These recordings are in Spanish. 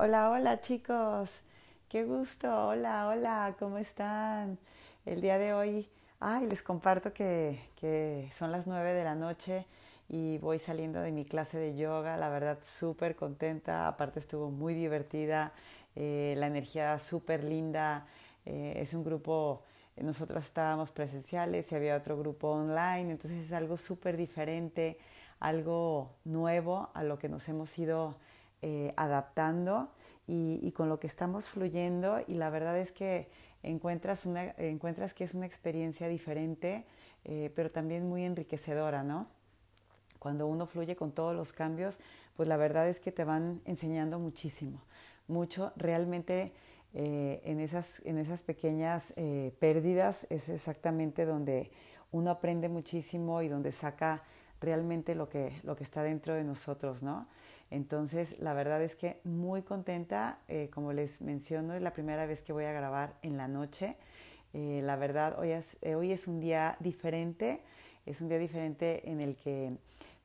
Hola, hola chicos, qué gusto, hola, hola, ¿cómo están? El día de hoy, ay, les comparto que, que son las nueve de la noche y voy saliendo de mi clase de yoga, la verdad súper contenta, aparte estuvo muy divertida, eh, la energía súper linda, eh, es un grupo, nosotros estábamos presenciales y había otro grupo online, entonces es algo súper diferente, algo nuevo a lo que nos hemos ido eh, adaptando y, con lo que estamos fluyendo y la verdad es que encuentras, una, encuentras que es una experiencia diferente, eh, pero también muy enriquecedora, ¿no? Cuando uno fluye con todos los cambios, pues la verdad es que te van enseñando muchísimo, mucho, realmente eh, en, esas, en esas pequeñas pérdidas es exactamente donde uno aprende muchísimo y donde saca realmente lo que, lo que está dentro de nosotros, ¿no? Entonces, la verdad es que muy contenta, eh, como les menciono, es la primera vez que voy a grabar en la noche. Eh, la verdad, hoy es, eh, hoy es un día diferente, es un día diferente en el que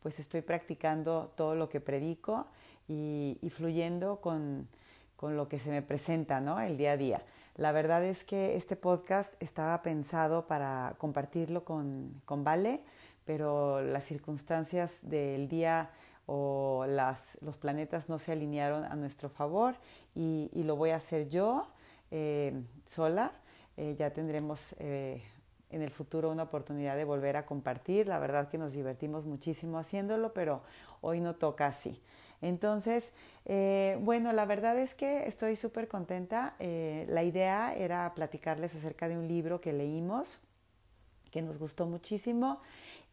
pues estoy practicando todo lo que predico y, fluyendo con, con, lo que se me presenta ¿no? el día a día. La verdad es que este podcast estaba pensado para compartirlo con, con Vale, pero las circunstancias del día o las, los planetas no se alinearon a nuestro favor y, y lo voy a hacer yo eh, sola. Eh, ya tendremos eh, en el futuro una oportunidad de volver a compartir. La verdad que nos divertimos muchísimo haciéndolo, pero hoy no toca así. Entonces, bueno, la verdad es que estoy súper contenta. la idea era platicarles acerca de un libro que leímos, que nos gustó muchísimo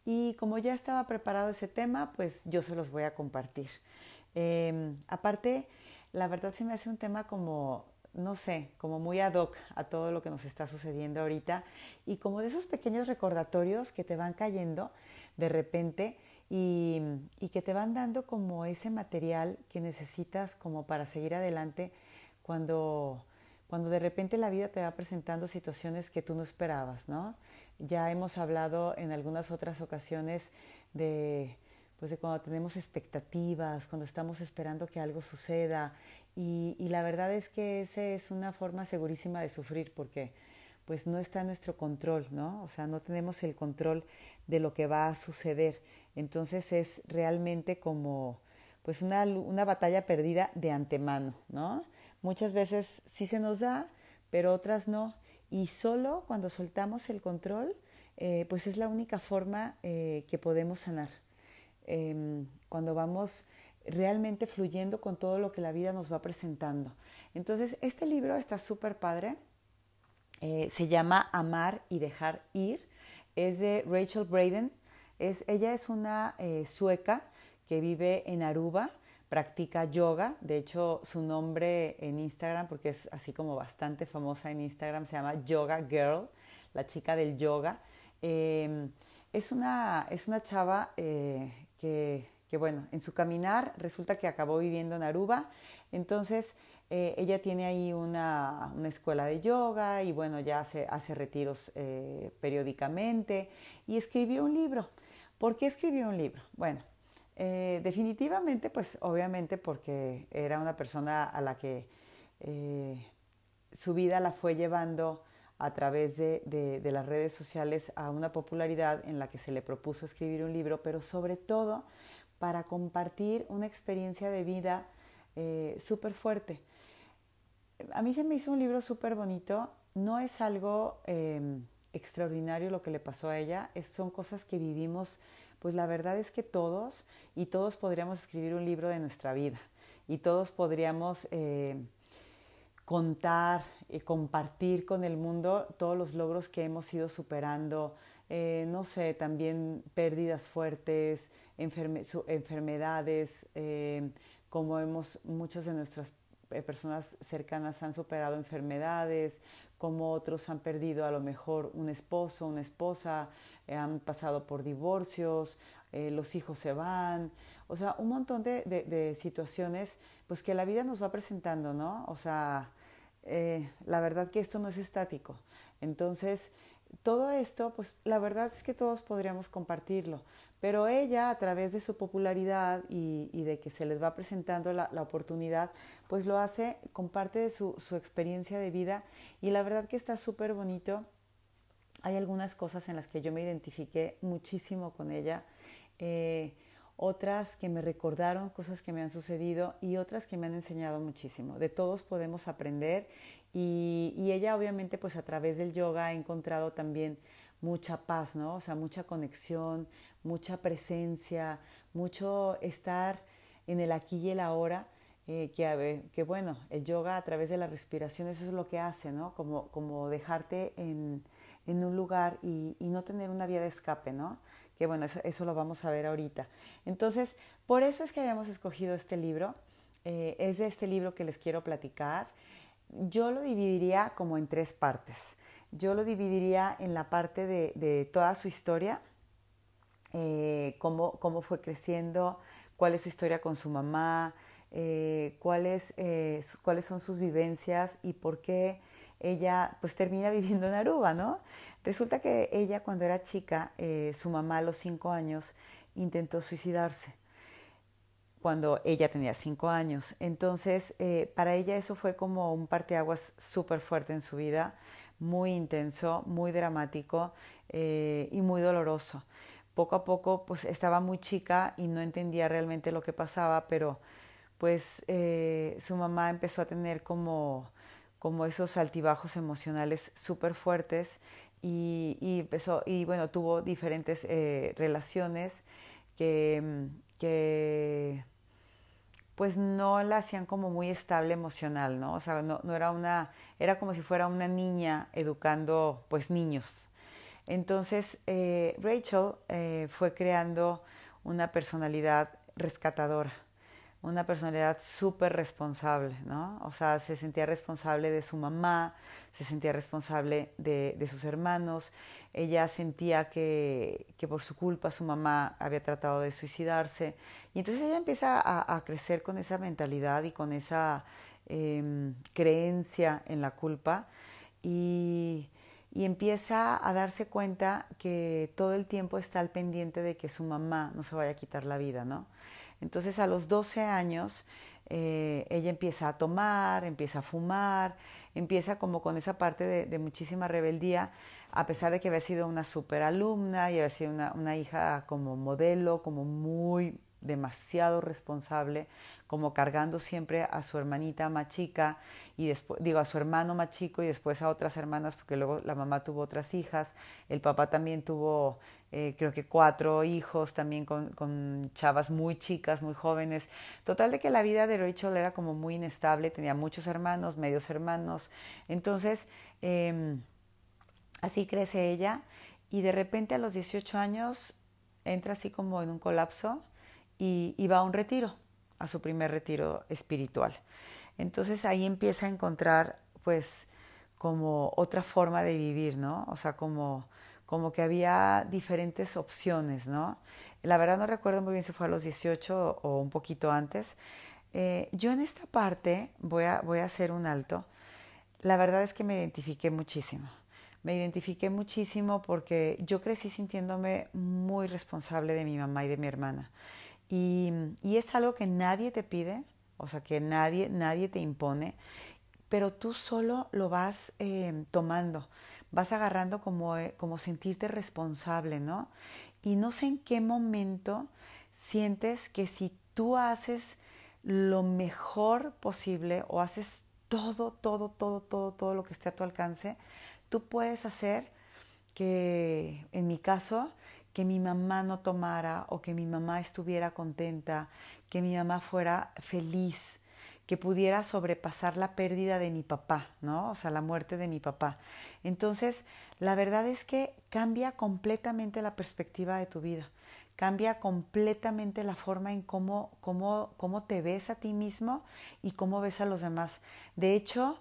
y como ya estaba preparado ese tema, pues yo se los voy a compartir. Em, aparte, la verdad se me hace un tema como, no sé, como muy ad hoc a todo lo que nos está sucediendo ahorita y como de esos pequeños recordatorios que te van cayendo de repente y, y que te van dando como ese material que necesitas como para seguir adelante cuando, cuando de repente la vida te va presentando situaciones que tú no esperabas, ¿no? Ya hemos hablado en algunas otras ocasiones de, pues de cuando tenemos expectativas, cuando estamos esperando que algo suceda y, y, la verdad es que esa es una forma segurísima de sufrir porque pues no está en nuestro control, ¿no? O sea, no tenemos el control de lo que va a suceder. Entonces es realmente como pues una, una batalla perdida de antemano, ¿no? Muchas veces sí se nos da, pero otras no. Y solo cuando soltamos el control, eh, pues es la única forma eh, que podemos sanar. Em, cuando vamos realmente fluyendo con todo lo que la vida nos va presentando. Entonces, este libro está súper padre. Eh, se llama Amar y Dejar Ir. Es de Rachel Braden. Es, ella es una sueca que vive en Aruba practica yoga. De hecho, su nombre en Instagram, porque es así como bastante famosa en Instagram, se llama Yoga Girl, la chica del yoga. Em, es, una, es una chava eh, que, que, bueno, en su caminar resulta que acabó viviendo en Aruba. Entonces, eh, ella tiene ahí una, una, escuela de yoga y bueno, ya hace, hace retiros eh, periódicamente y escribió un libro. ¿Por qué escribió un libro? Bueno, eh, definitivamente, pues obviamente porque era una persona a la que eh, su vida la fue llevando a través de, las redes sociales a una popularidad en la que se le propuso escribir un libro, pero sobre todo para compartir una experiencia de vida eh, súper fuerte. A mí se me hizo un libro súper bonito, no es algo em, extraordinario lo que le pasó a ella, son cosas que vivimos pues la verdad es que todos y todos podríamos escribir un libro de nuestra vida y todos podríamos eh, contar y compartir con el mundo todos los logros que hemos ido superando, eh, no sé, también pérdidas fuertes, enfermedades, eh, como hemos, muchos de nuestras personas cercanas han superado enfermedades, como otros han perdido a lo mejor un esposo, una esposa, eh, han pasado por divorcios, eh, los hijos se van, o sea, un montón de, situaciones pues que la vida nos va presentando, ¿no? O sea, eh, la verdad que esto no es estático. Entonces, todo esto, pues la verdad es que todos podríamos compartirlo, pero ella a través de su popularidad y, de que se les va presentando la, oportunidad, pues lo hace, comparte de su, su experiencia de vida y la verdad que está súper bonito. Hay algunas cosas en las que yo me identifiqué muchísimo con ella. Eh, otras que me recordaron cosas que me han sucedido y otras que me han enseñado muchísimo. De todos podemos aprender y, ella obviamente pues a través del yoga ha encontrado también mucha paz, ¿no? O sea, mucha conexión, mucha presencia, mucho estar en el aquí y el ahora. Eh, que, que, bueno, el yoga a través de la respiración, eso es lo que hace, ¿no? Como, como dejarte en, en un lugar y, y, no tener una vía de escape, ¿no? Que bueno, eso, eso, lo vamos a ver ahorita. Entonces, por eso es que habíamos escogido este libro. Eh, es de este libro que les quiero platicar. Yo lo dividiría como en tres partes. Yo lo dividiría en la parte de, toda su historia, eh, cómo, cómo, fue creciendo, cuál es su historia con su mamá, eh, cuáles, eh, cuáles son sus vivencias y por qué ella pues termina viviendo en Aruba, ¿no? Resulta que ella cuando era chica, su mamá a los cinco años intentó suicidarse cuando ella tenía cinco años. Entonces, eh, para ella eso fue como un parteaguas súper fuerte en su vida, muy intenso, muy dramático eh, y muy doloroso. Poco a poco, pues estaba muy chica y no entendía realmente lo que pasaba, pero pues su mamá empezó a tener como como esos altibajos emocionales súper fuertes y, empezó, y bueno, tuvo diferentes eh, relaciones que, que pues no la hacían como muy estable emocional, ¿no? O sea, no, era una, era como si fuera una niña educando pues niños. Entonces eh, Rachel eh, fue creando una personalidad rescatadora una personalidad súper responsable, ¿no? O sea, se sentía responsable de su mamá, se sentía responsable de, de sus hermanos, ella sentía que, que, por su culpa su mamá había tratado de suicidarse, y entonces ella empieza a, a crecer con esa mentalidad y con esa eh, creencia en la culpa, y, y empieza a darse cuenta que todo el tiempo está al pendiente de que su mamá no se vaya a quitar la vida, ¿no? Entonces a los 12 años eh, ella empieza a tomar, empieza a fumar, empieza como con esa parte de, muchísima rebeldía, a pesar de que había sido una super alumna y había sido una, hija como modelo, como muy demasiado responsable, como cargando siempre a su hermanita más chica y después, digo, a su hermano más chico y después a otras hermanas, porque luego la mamá tuvo otras hijas, el papá también tuvo, eh, creo que cuatro hijos, también con, con, chavas muy chicas, muy jóvenes. Total de que la vida de Rachel era como muy inestable, tenía muchos hermanos, medios hermanos. Entonces, eh, así crece ella y de repente a los 18 años entra así como en un colapso y va a un retiro a su primer retiro espiritual. Entonces ahí empieza a encontrar pues como otra forma de vivir, ¿no? O sea, como, como que había diferentes opciones, ¿no? La verdad no recuerdo muy bien si fue a los 18 o un poquito antes. Eh, yo en esta parte voy a, voy a hacer un alto. La verdad es que me identifiqué muchísimo. Me identifiqué muchísimo porque yo crecí sintiéndome muy responsable de mi mamá y de mi hermana. Y, es algo que nadie te pide, o sea, que nadie, nadie te impone, pero tú solo lo vas eh, tomando, vas agarrando como, eh, como sentirte responsable, ¿no? Y no sé en qué momento sientes que si tú haces lo mejor posible o haces todo, todo, todo, todo, todo lo que esté a tu alcance, tú puedes hacer que, en mi caso, que mi mamá no tomara o que mi mamá estuviera contenta, que mi mamá fuera feliz, que pudiera sobrepasar la pérdida de mi papá, ¿no? O sea, la muerte de mi papá. Entonces, la verdad es que cambia completamente la perspectiva de tu vida, cambia completamente la forma en cómo, cómo, cómo te ves a ti mismo y cómo ves a los demás. De hecho,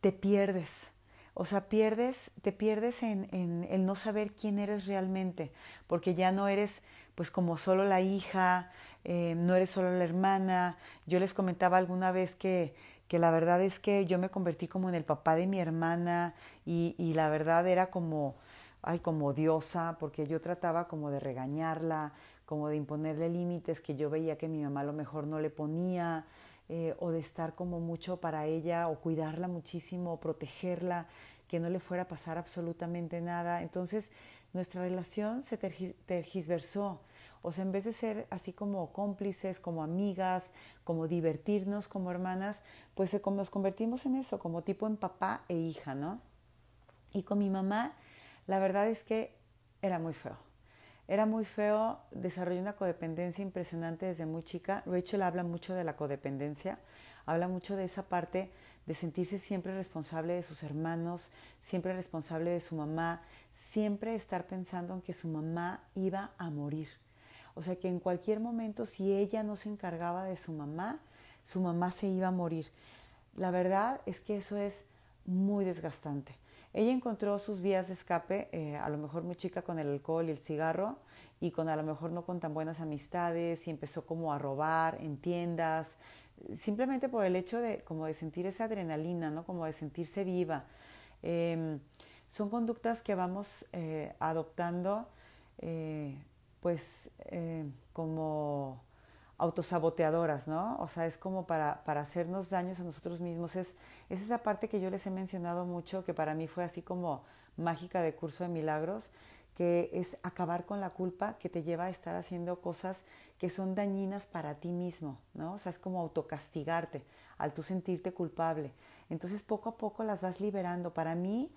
te pierdes, o sea, pierdes, te pierdes en, en, el no saber quién eres realmente, porque ya no eres pues como solo la hija, eh, no eres solo la hermana. Yo les comentaba alguna vez que, que la verdad es que yo me convertí como en el papá de mi hermana y, y la verdad era como, ay, como diosa, porque yo trataba como de regañarla, como de imponerle límites que yo veía que mi mamá a lo mejor no le ponía, eh, o de estar como mucho para ella, o cuidarla muchísimo, o protegerla, que no le fuera a pasar absolutamente nada. Entonces nuestra relación se tergiversó. O sea, en vez de ser así como cómplices, como amigas, como divertirnos como hermanas, pues nos convertimos en eso, como tipo en papá e hija, ¿no? Y con mi mamá, la verdad es que era muy feo. Era muy feo, desarrollé una codependencia impresionante desde muy chica. Rachel habla mucho de la codependencia, habla mucho de esa parte de sentirse siempre responsable de sus hermanos, siempre responsable de su mamá, siempre estar pensando en que su mamá iba a morir. O sea que en cualquier momento, si ella no se encargaba de su mamá, su mamá se iba a morir. La verdad es que eso es muy desgastante. Ella encontró sus vías de escape, eh, a lo mejor muy chica con el alcohol y el cigarro, y con a lo mejor no con tan buenas amistades, y empezó como a robar en tiendas, simplemente por el hecho de como de sentir esa adrenalina, ¿no? Como de sentirse viva. Em, son conductas que vamos eh, adoptando, eh, pues como autosaboteadoras, ¿no? O sea, es como para, para, hacernos daños a nosotros mismos. Es, es esa parte que yo les he mencionado mucho, que para mí fue así como mágica de curso de milagros, que es acabar con la culpa que te lleva a estar haciendo cosas que son dañinas para ti mismo, ¿no? O sea, es como autocastigarte al tú sentirte culpable. Entonces, poco a poco las vas liberando. Para mí,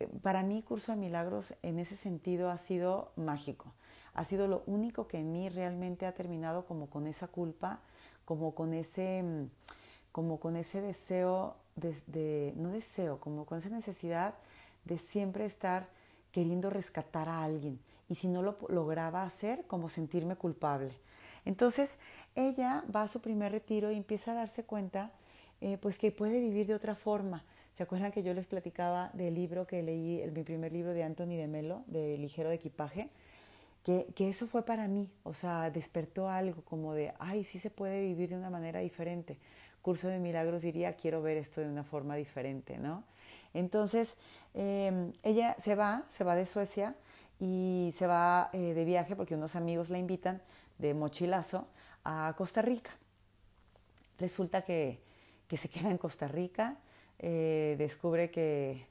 eh, para mí, curso de milagros en ese sentido ha sido mágico ha sido lo único que en mí realmente ha terminado como con esa culpa, como con ese, mm, como con ese deseo, de, no deseo, como con esa necesidad de siempre estar queriendo rescatar a alguien y si no lo lograba hacer, como sentirme culpable. Entonces ella va a su primer retiro y empieza a darse cuenta eh, pues que puede vivir de otra forma. ¿Se acuerdan que yo les platicaba del libro que leí, el, mi primer libro de Anthony de Melo, de Ligero de Equipaje? Que, eso fue para mí, o sea, despertó algo como de, ay, sí se puede vivir de una manera diferente. Curso de Milagros diría, quiero ver esto de una forma diferente, ¿no? Entonces, em, ella se va, se va de Suecia y se va eh, de viaje porque unos amigos la invitan de mochilazo a Costa Rica. Resulta que, que se queda en Costa Rica, eh, descubre que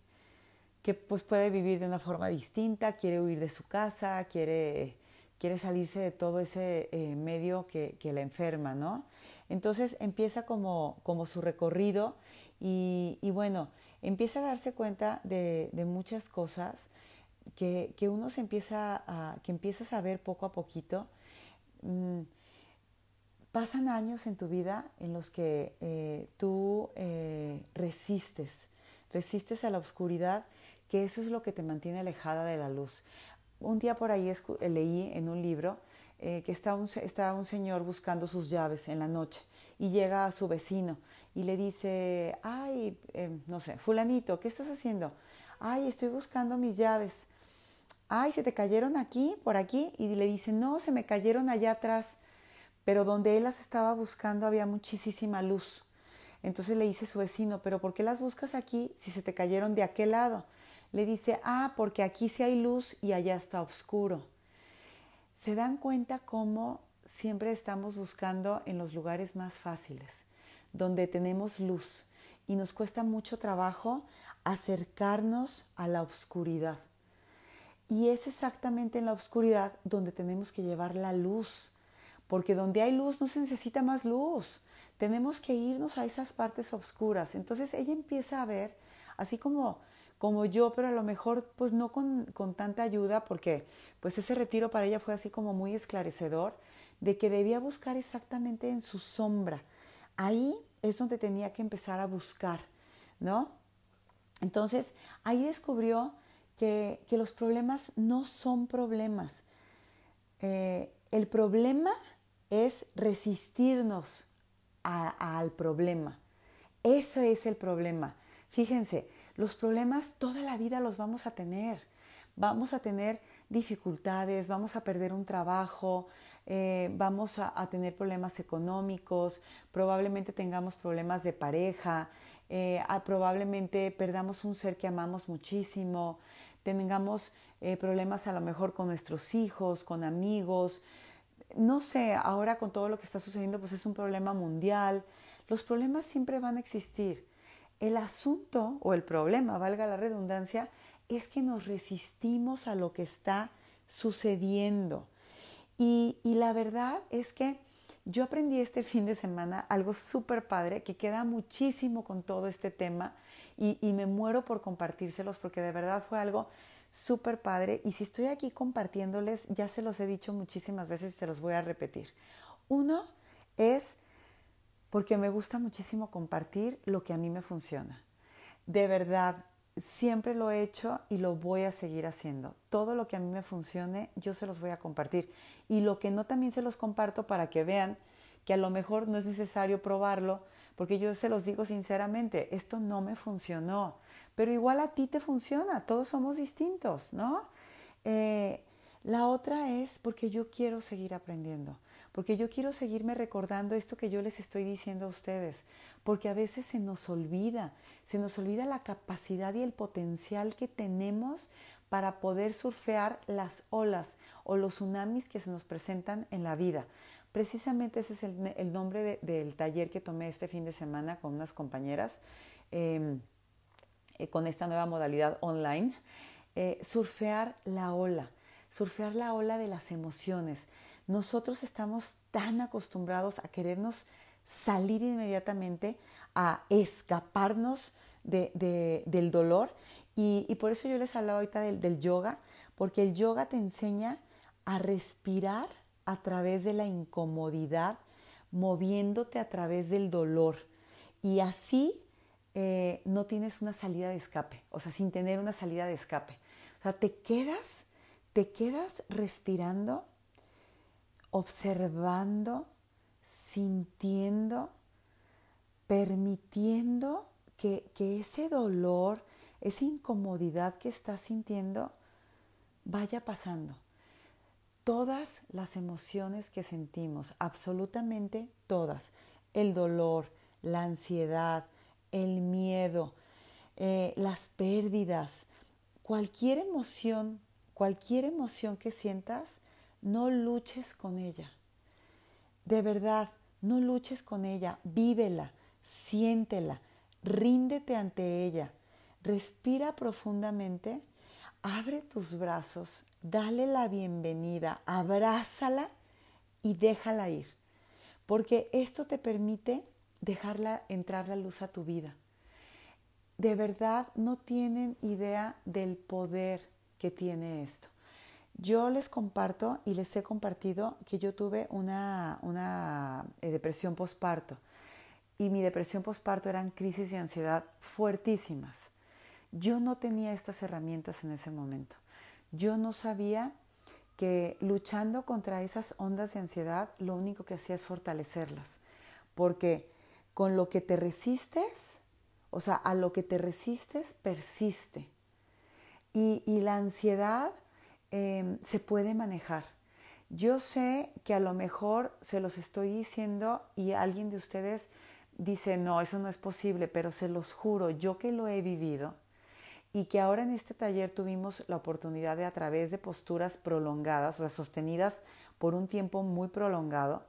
que pues puede vivir de una forma distinta, quiere huir de su casa, quiere, quiere salirse de todo ese eh, medio que, la enferma, ¿no? Entonces empieza como, como su recorrido y, bueno, empieza a darse cuenta de, muchas cosas que, uno se empieza a, que empiezas a ver poco a poquito. Mm, pasan años en tu vida en los que eh, tú eh, resistes, resistes a la oscuridad que eso es lo que te mantiene alejada de la luz. Un día por ahí leí en un libro eh, que está un, un señor buscando sus llaves en la noche y llega a su vecino y le dice, ay, em, no sé, fulanito, ¿qué estás haciendo? Ay, estoy buscando mis llaves. Ay, ¿se te cayeron aquí, por aquí? Y le dice, no, se me cayeron allá atrás. Pero donde él las estaba buscando había muchísima luz. Entonces le dice su vecino, pero ¿por qué las buscas aquí si se te cayeron de aquel lado? Le dice, ah, porque aquí sí hay luz y allá está oscuro. ¿Se dan cuenta cómo siempre estamos buscando en los lugares más fáciles, donde tenemos luz y nos cuesta mucho trabajo acercarnos a la oscuridad? Y es exactamente en la oscuridad donde tenemos que llevar la luz, porque donde hay luz no se necesita más luz. Tenemos que irnos a esas partes oscuras. Entonces ella empieza a ver, así como como yo, pero a lo mejor pues no con, tanta ayuda porque pues ese retiro para ella fue así como muy esclarecedor de que debía buscar exactamente en su sombra. Ahí es donde tenía que empezar a buscar, ¿no? Entonces ahí descubrió que, los problemas no son problemas. Eh, el problema es resistirnos al problema. Ese es el problema. Fíjense, los problemas toda la vida los vamos a tener. Vamos a tener dificultades, vamos a perder un trabajo, eh, vamos a, tener problemas económicos, probablemente tengamos problemas de pareja, eh, probablemente perdamos un ser que amamos muchísimo, tengamos eh, problemas a lo mejor con nuestros hijos, con amigos. No sé, ahora con todo lo que está sucediendo, pues es un problema mundial. Los problemas siempre van a existir. El asunto o el problema, valga la redundancia, es que nos resistimos a lo que está sucediendo. Y, la verdad es que yo aprendí este fin de semana algo súper padre que queda muchísimo con todo este tema y, y, me muero por compartírselos porque de verdad fue algo súper padre y si estoy aquí compartiéndoles ya se los he dicho muchísimas veces y se los voy a repetir. Uno es porque me gusta muchísimo compartir lo que a mí me funciona. De verdad, siempre lo he hecho y lo voy a seguir haciendo. Todo lo que a mí me funcione, yo se los voy a compartir. Y lo que no, también se los comparto para que vean que a lo mejor no es necesario probarlo, porque yo se los digo sinceramente, esto no me funcionó, pero igual a ti te funciona, todos somos distintos, ¿no? Eh, la otra es porque yo quiero seguir aprendiendo, porque yo quiero seguirme recordando esto que yo les estoy diciendo a ustedes, porque a veces se nos olvida, se nos olvida la capacidad y el potencial que tenemos para poder surfear las olas o los tsunamis que se nos presentan en la vida. Precisamente ese es el, nombre del taller que tomé este fin de semana con unas compañeras em, eh, con esta nueva modalidad online. Eh, surfear la ola, surfear la ola de las emociones. Nosotros estamos tan acostumbrados a querernos salir inmediatamente, a escaparnos del dolor. Y, por eso yo les hablaba ahorita del, yoga, porque el yoga te enseña a respirar a través de la incomodidad, moviéndote a través del dolor. Y así eh, no tienes una salida de escape, o sea, sin tener una salida de escape. O sea, te quedas, te quedas respirando, observando, sintiendo, permitiendo que, ese dolor, esa incomodidad que estás sintiendo, vaya pasando. Todas las emociones que sentimos, absolutamente todas, el dolor, la ansiedad, el miedo, eh, las pérdidas, cualquier emoción, cualquier emoción que sientas, no luches con ella. De verdad, no luches con ella, vívela, siéntela, ríndete ante ella, respira profundamente, abre tus brazos, dale la bienvenida, abrázala y déjala ir, porque esto te permite dejarla entrar la luz a tu vida. De verdad no tienen idea del poder que tiene esto. Yo les comparto y les he compartido que yo tuve una, una eh, depresión postparto y mi depresión postparto eran crisis de ansiedad fuertísimas. Yo no tenía estas herramientas en ese momento. Yo no sabía que luchando contra esas ondas de ansiedad lo único que hacía es fortalecerlas, porque con lo que te resistes, o sea, a lo que te resistes persiste. Y, y la ansiedad Em, se puede manejar. Yo sé que a lo mejor se los estoy diciendo y alguien de ustedes dice, no, eso no es posible, pero se los juro, yo que lo he vivido y que ahora en este taller tuvimos la oportunidad de a través de posturas prolongadas, o sea, sostenidas por un tiempo muy prolongado,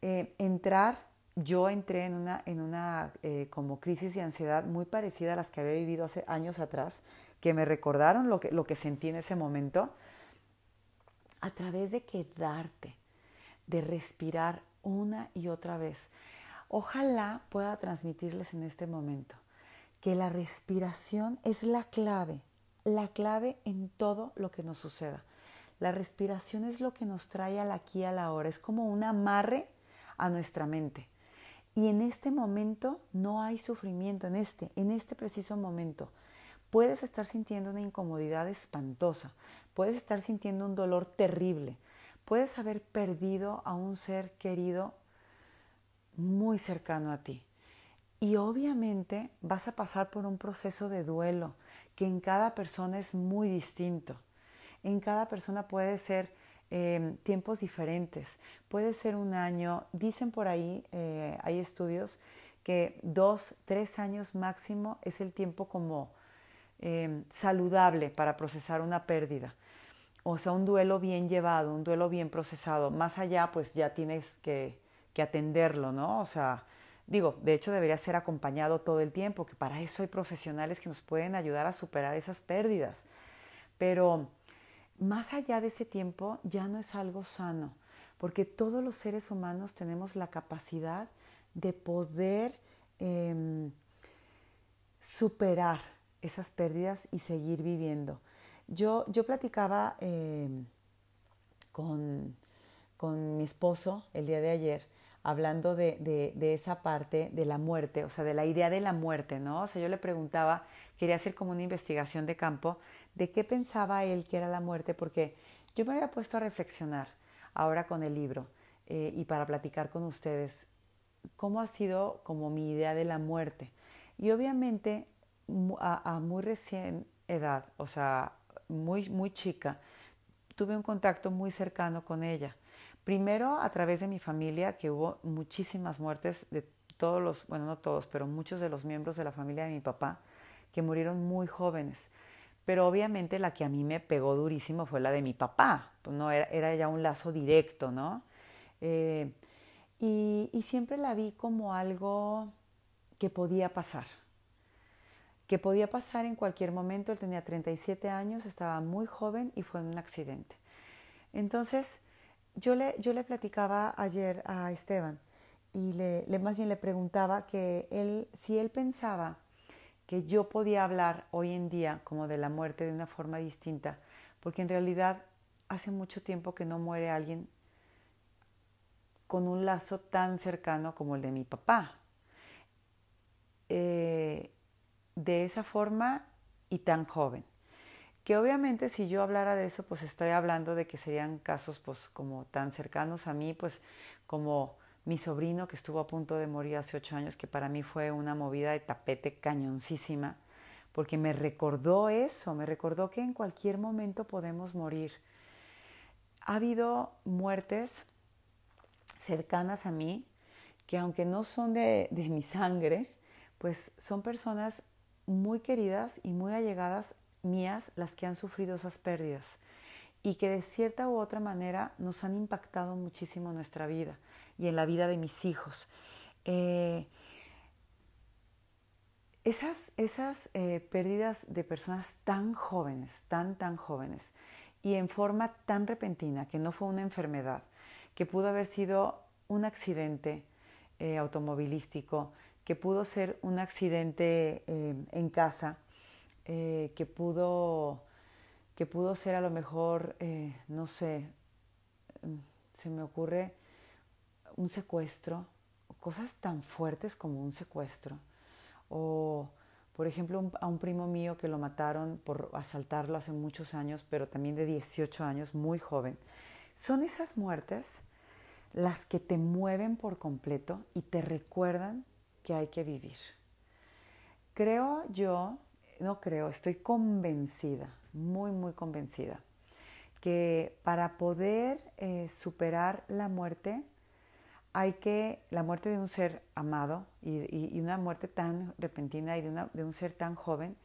eh, entrar, yo entré en una, en una eh, como crisis de ansiedad muy parecida a las que había vivido hace años atrás, que me recordaron lo que, lo que sentí en ese momento, a través de quedarte, de respirar una y otra vez. Ojalá pueda transmitirles en este momento que la respiración es la clave, la clave en todo lo que nos suceda. La respiración es lo que nos trae al aquí a la hora, es como un amarre a nuestra mente. Y en este momento no hay sufrimiento, en este, en este preciso momento. Puedes estar sintiendo una incomodidad espantosa, puedes estar sintiendo un dolor terrible, puedes haber perdido a un ser querido muy cercano a ti. Y obviamente vas a pasar por un proceso de duelo que en cada persona es muy distinto. En cada persona puede ser em, tiempos diferentes, puede ser un año, dicen por ahí, eh, hay estudios que dos, tres años máximo es el tiempo como em, saludable para procesar una pérdida. O sea, un duelo bien llevado, un duelo bien procesado. Más allá, pues ya tienes que, atenderlo, ¿no? O sea, digo, de hecho debería ser acompañado todo el tiempo, que para eso hay profesionales que nos pueden ayudar a superar esas pérdidas. Pero más allá de ese tiempo ya no es algo sano, porque todos los seres humanos tenemos la capacidad de poder em, superar esas pérdidas y seguir viviendo. Yo, yo platicaba em, con, con mi esposo el día de ayer hablando de, de, esa parte de la muerte, o sea, de la idea de la muerte, ¿no? O sea, yo le preguntaba, quería hacer como una investigación de campo de qué pensaba él que era la muerte, porque yo me había puesto a reflexionar ahora con el libro eh, y para platicar con ustedes cómo ha sido como mi idea de la muerte. Y obviamente a, muy recién edad, o sea, muy, muy chica, tuve un contacto muy cercano con ella. Primero a través de mi familia, que hubo muchísimas muertes de todos los, bueno, no todos, pero muchos de los miembros de la familia de mi papá, que murieron muy jóvenes. Pero obviamente la que a mí me pegó durísimo fue la de mi papá, pues no era, ya un lazo directo, ¿no? Eh, y siempre la vi como algo que podía pasar, que podía pasar en cualquier momento. Él tenía 37 años, estaba muy joven y fue en un accidente. Entonces, yo le, yo le platicaba ayer a Esteban y le, más bien le preguntaba que él, si él pensaba que yo podía hablar hoy en día como de la muerte de una forma distinta, porque en realidad hace mucho tiempo que no muere alguien con un lazo tan cercano como el de mi papá. Eh, de esa forma y tan joven que obviamente si yo hablara de eso, pues estoy hablando de que serían casos pues como tan cercanos a mí, pues como mi sobrino que estuvo a punto de morir hace ocho años, que para mí fue una movida de tapete cañoncísima, porque me recordó eso, me recordó que en cualquier momento podemos morir. Ha habido muertes cercanas a mí, que aunque no son de, de mi sangre, pues son personas muy queridas y muy allegadas mías las que han sufrido esas pérdidas y que de cierta u otra manera nos han impactado muchísimo en nuestra vida y en la vida de mis hijos. Eh, esas esas eh, pérdidas de personas tan jóvenes, tan, tan jóvenes, y en forma tan repentina, que no fue una enfermedad, que pudo haber sido un accidente eh, automovilístico, que pudo ser un accidente en casa, eh, que, pudo, que pudo ser a lo mejor, eh, no sé, mm, se me ocurre un secuestro, cosas tan fuertes como un secuestro. O, por ejemplo, a un primo mío que lo mataron por asaltarlo hace muchos años, pero también de 18 años, muy joven. Son esas muertes las que te mueven por completo y te recuerdan que hay que vivir. Creo yo no creo, estoy convencida, muy, muy convencida, que para poder eh, superar la muerte, hay que, la muerte de un ser amado y, una muerte tan repentina y de, de un ser tan joven,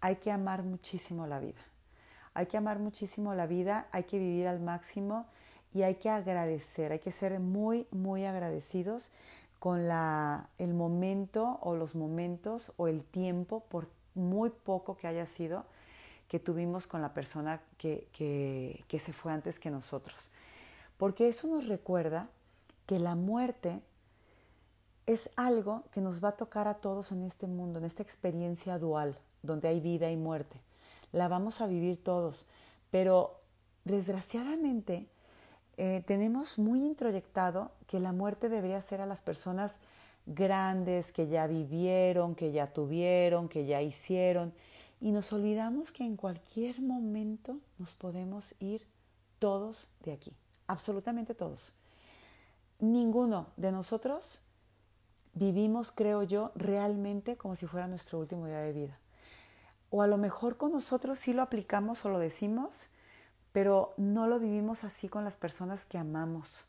hay que amar muchísimo la vida. Hay que amar muchísimo la vida, hay que vivir al máximo y hay que agradecer, hay que ser muy, muy agradecidos con la, el momento o los momentos o el tiempo por muy poco que haya sido que tuvimos con la persona que, que, se fue antes que nosotros. Porque eso nos recuerda que la muerte es algo que nos va a tocar a todos en este mundo, en esta experiencia dual, donde hay vida y muerte. La vamos a vivir todos, pero desgraciadamente eh, tenemos muy introyectado que la muerte debería ser a las personas grandes que ya vivieron, que ya tuvieron, que ya hicieron, y nos olvidamos que en cualquier momento nos podemos ir todos de aquí, absolutamente todos. Ninguno de nosotros vivimos, creo yo, realmente como si fuera nuestro último día de vida. O a lo mejor con nosotros sí lo aplicamos o lo decimos, pero no lo vivimos así con las personas que amamos.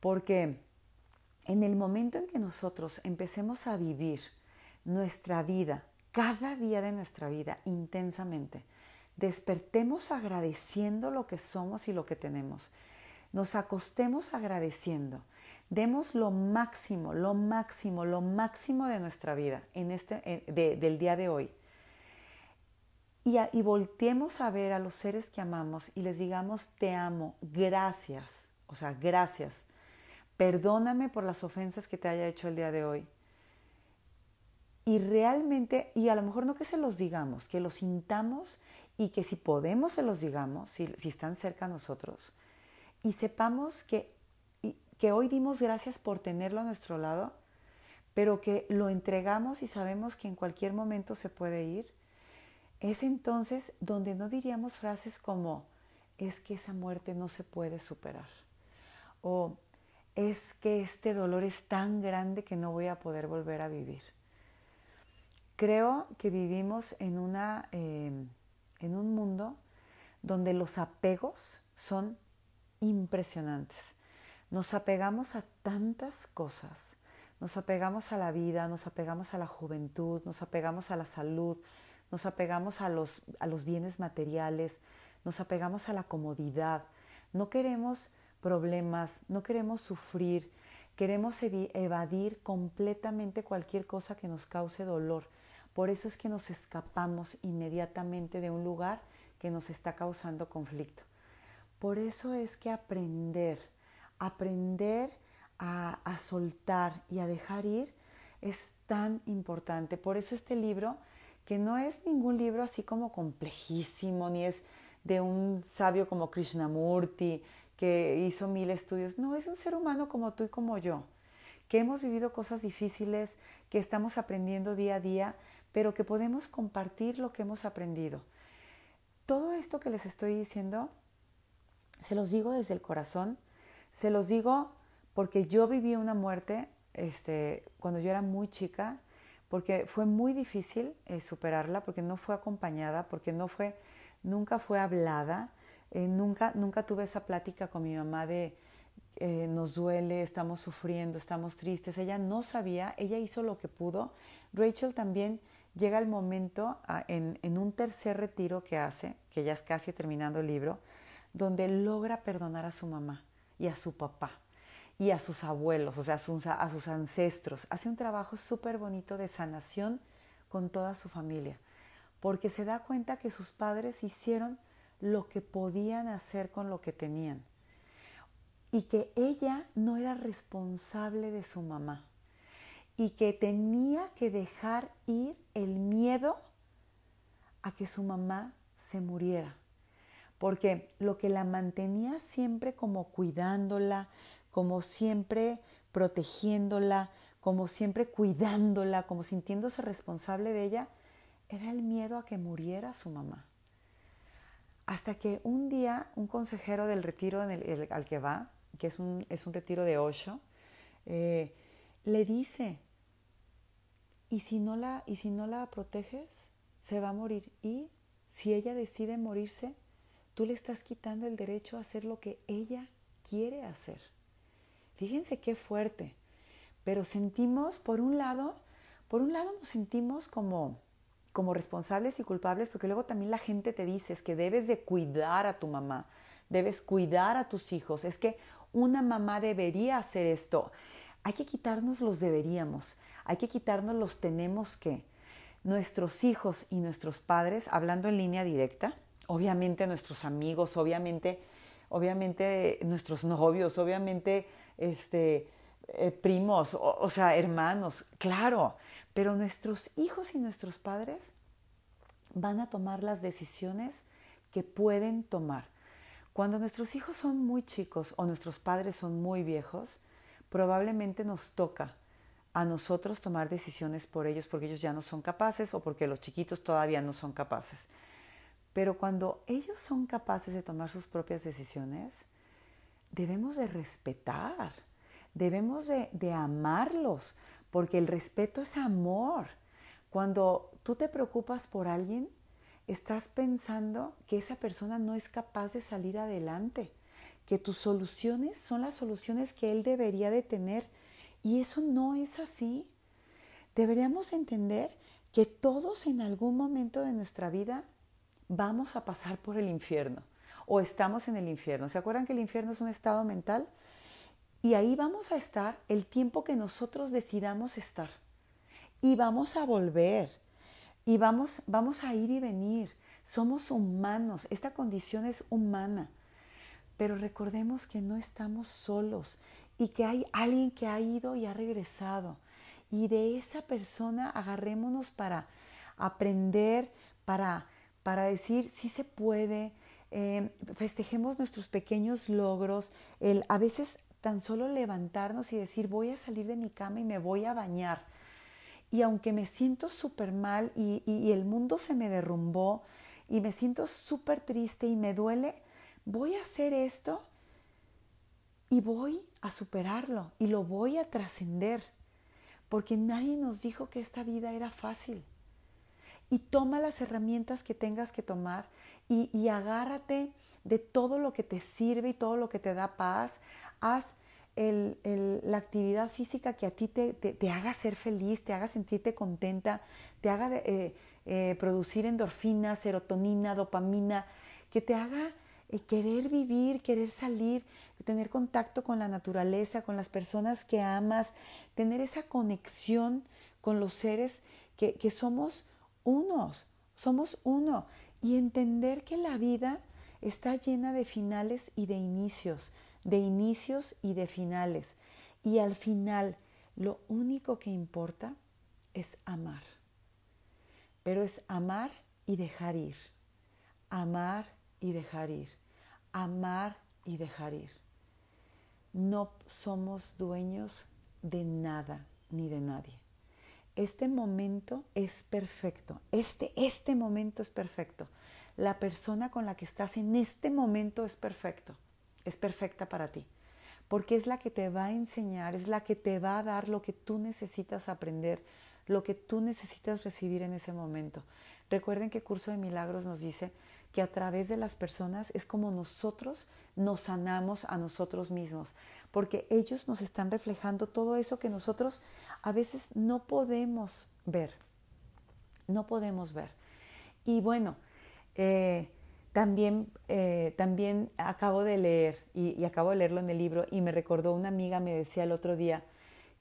Porque en el momento en que nosotros empecemos a vivir nuestra vida cada día de nuestra vida intensamente. Despertemos agradeciendo lo que somos y lo que tenemos. Nos acostemos agradeciendo. Demos lo máximo, lo máximo, lo máximo de nuestra vida en este, del día de hoy. Y, y volteemos a ver a los seres que amamos y les digamos, te amo, gracias, o sea, gracias. Perdóname por las ofensas que te haya hecho el día de hoy. Y realmente, y a lo mejor no que se los digamos, que los sintamos y que si podemos se los digamos, si, si están cerca a nosotros, y sepamos que, que hoy dimos gracias por tenerlo a nuestro lado, pero que lo entregamos y sabemos que en cualquier momento se puede ir, es entonces donde no diríamos frases como, es que esa muerte no se puede superar, o es que este dolor es tan grande que no voy a poder volver a vivir. Creo que vivimos en, una, em, en un mundo donde los apegos son impresionantes. Nos apegamos a tantas cosas. Nos apegamos a la vida, nos apegamos a la juventud, nos apegamos a la salud, nos apegamos a los, a los bienes materiales, nos apegamos a la comodidad. No queremos problemas, no queremos sufrir, queremos evadir completamente cualquier cosa que nos cause dolor por eso es que nos escapamos inmediatamente de un lugar que nos está causando conflicto. Por eso es que aprender, aprender a, soltar y a dejar ir es tan importante. Por eso este libro, que no es ningún libro así como complejísimo, ni es de un sabio como Krishnamurti, que hizo mil estudios. No, es un ser humano como tú y como yo, que hemos vivido cosas difíciles, que estamos aprendiendo día a día, pero que podemos compartir lo que hemos aprendido. Todo esto que les estoy diciendo, se los digo desde el corazón, se los digo porque yo viví una muerte este, cuando yo era muy chica, porque fue muy difícil eh, superarla, porque no fue acompañada, porque no fue, nunca fue hablada, eh, nunca, nunca tuve esa plática con mi mamá de eh, nos duele, estamos sufriendo, estamos tristes. Ella no sabía, ella hizo lo que pudo. Rachel también llega el momento ah, en, un tercer retiro que hace, que ya es casi terminando el libro, donde logra perdonar a su mamá y a su papá y a sus abuelos, o sea, a sus, a sus ancestros. Hace un trabajo súper bonito de sanación con toda su familia, porque se da cuenta que sus padres hicieron lo que podían hacer con lo que tenían y que ella no era responsable de su mamá y que tenía que dejar ir el miedo a que su mamá se muriera. Porque lo que la mantenía siempre como cuidándola, como siempre protegiéndola, como siempre cuidándola, como sintiéndose responsable de ella, era el miedo a que muriera su mamá. Hasta que un día un consejero del retiro al que va, que es un, retiro de Osho, eh, le dice, y si no la, y si no la proteges, se va a morir. Y si ella decide morirse, tú le estás quitando el derecho a hacer lo que ella quiere hacer. Fíjense qué fuerte. Pero sentimos, por un lado, por un lado nos sentimos como, como responsables y culpables, porque luego también la gente te dice es que debes de cuidar a tu mamá, debes cuidar a tus hijos, es que una mamá debería hacer esto. Hay que quitarnos los deberíamos. Hay que quitarnos los tenemos que. Nuestros hijos y nuestros padres, hablando en línea directa, obviamente nuestros amigos, obviamente, obviamente nuestros novios, obviamente este, eh, primos, o sea, hermanos, claro, pero nuestros hijos y nuestros padres van a tomar las decisiones que pueden tomar. Cuando nuestros hijos son muy chicos o nuestros padres son muy viejos, probablemente nos toca a nosotros tomar decisiones por ellos porque ellos ya no son capaces o porque los chiquitos todavía no son capaces. Pero cuando ellos son capaces de tomar sus propias decisiones, debemos de respetar, debemos de, amarlos, porque el respeto es amor. Cuando tú te preocupas por alguien, estás pensando que esa persona no es capaz de salir adelante, que tus soluciones son las soluciones que él debería de tener y eso no es así. Deberíamos entender que todos en algún momento de nuestra vida vamos a pasar por el infierno o estamos en el infierno. ¿Se acuerdan que el infierno es un estado mental? Y ahí vamos a estar el tiempo que nosotros decidamos estar. Y vamos a volver. Y vamos, vamos a ir y venir. Somos humanos. Esta condición es humana. Pero recordemos que no estamos solos y que hay alguien que ha ido y ha regresado. Y de esa persona agarrémonos para aprender, para, para decir si se puede, eh, festejemos nuestros pequeños logros, el a veces tan solo levantarnos y decir voy a salir de mi cama y me voy a bañar. Y aunque me siento súper mal y, y el mundo se me derrumbó y me siento súper triste y me duele, voy a hacer esto y voy a superarlo y lo voy a trascender, porque nadie nos dijo que esta vida era fácil. Y toma las herramientas que tengas que tomar y, agárrate de todo lo que te sirve y todo lo que te da paz. Haz la actividad física que a ti te, haga ser feliz, te haga sentirte contenta, te haga eh, eh, producir endorfina, serotonina, dopamina, que te haga querer vivir, querer salir, tener contacto con la naturaleza, con las personas que amas, tener esa conexión con los seres que, que somos unos, somos uno y entender que la vida está llena de finales y de inicios, de inicios y de finales. Y al final lo único que importa es amar. Pero es amar y dejar ir. Amar y dejar ir amar y dejar ir. No somos dueños de nada ni de nadie. Este momento es perfecto. Este, este momento es perfecto. La persona con la que estás en este momento es perfecto. Es perfecta para ti. Porque es la que te va a enseñar, es la que te va a dar lo que tú necesitas aprender, lo que tú necesitas recibir en ese momento. Recuerden que Curso de Milagros nos dice que a través de las personas es como nosotros nos sanamos a nosotros mismos, porque ellos nos están reflejando todo eso que nosotros a veces no podemos ver, no podemos ver. Y bueno, eh, también, eh, también acabo de leer, y, y acabo de leerlo en el libro, y me recordó una amiga, me decía el otro día,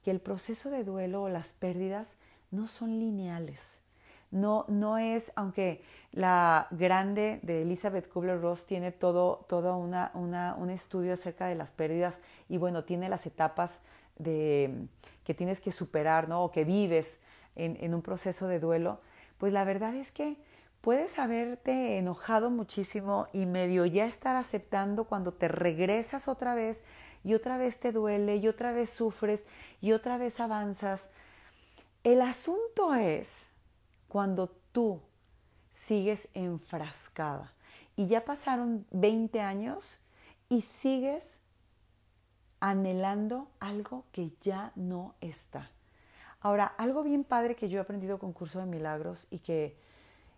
que el proceso de duelo o las pérdidas no son lineales no, no es, aunque la grande de Elizabeth Kubler-Ross tiene todo, todo una, un estudio acerca de las pérdidas y bueno, tiene las etapas de, que tienes que superar, ¿no? O que vives en, en un proceso de duelo, pues la verdad es que puedes haberte enojado muchísimo y medio ya estar aceptando cuando te regresas otra vez y otra vez te duele y otra vez sufres y otra vez avanzas. El asunto es cuando tú sigues enfrascada y ya pasaron 20 años y sigues anhelando algo que ya no está. Ahora, algo bien padre que yo he aprendido con Curso de Milagros y que,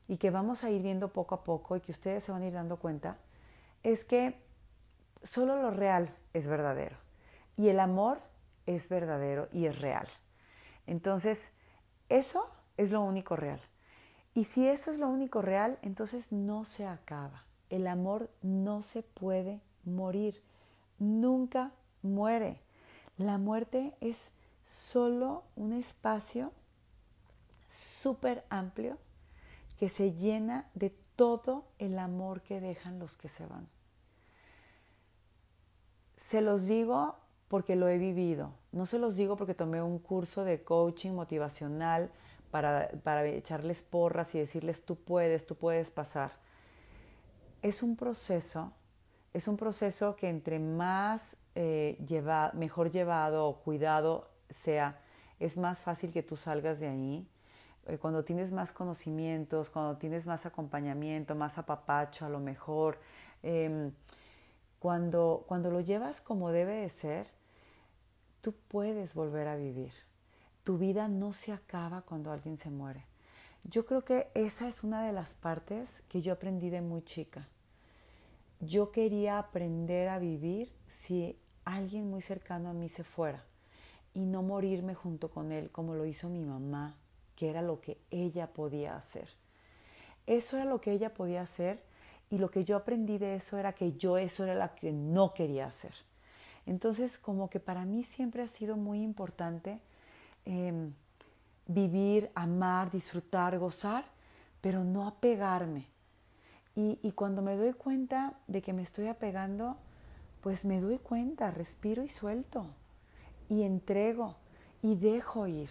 y que vamos a ir viendo poco a poco y que ustedes se van a ir dando cuenta, es que solo lo real es verdadero y el amor es verdadero y es real. Entonces, eso es lo único real. Y si eso es lo único real, entonces no se acaba. El amor no se puede morir, nunca muere. La muerte es solo un espacio súper amplio que se llena de todo el amor que dejan los que se van. Se los digo porque lo he vivido, no se los digo porque tomé un curso de coaching motivacional para, echarles porras y decirles tú puedes, tú puedes pasar. Es un proceso, es un proceso que entre más eh, mejor llevado o cuidado sea, es más fácil que tú salgas de ahí. Eh, cuando tienes más conocimientos, cuando tienes más acompañamiento, más apapacho a lo mejor, em, cuando, cuando lo llevas como debe de ser, tú puedes volver a vivir tu vida no se acaba cuando alguien se muere. Yo creo que esa es una de las partes que yo aprendí de muy chica. Yo quería aprender a vivir si alguien muy cercano a mí se fuera y no morirme junto con él como lo hizo mi mamá, que era lo que ella podía hacer. Eso era lo que ella podía hacer y lo que yo aprendí de eso era que yo eso era lo que no quería hacer. Entonces, como que para mí siempre ha sido muy importante em, vivir, amar, disfrutar, gozar, pero no apegarme. Y, cuando me doy cuenta de que me estoy apegando, pues me doy cuenta, respiro y suelto, y entrego, y dejo ir.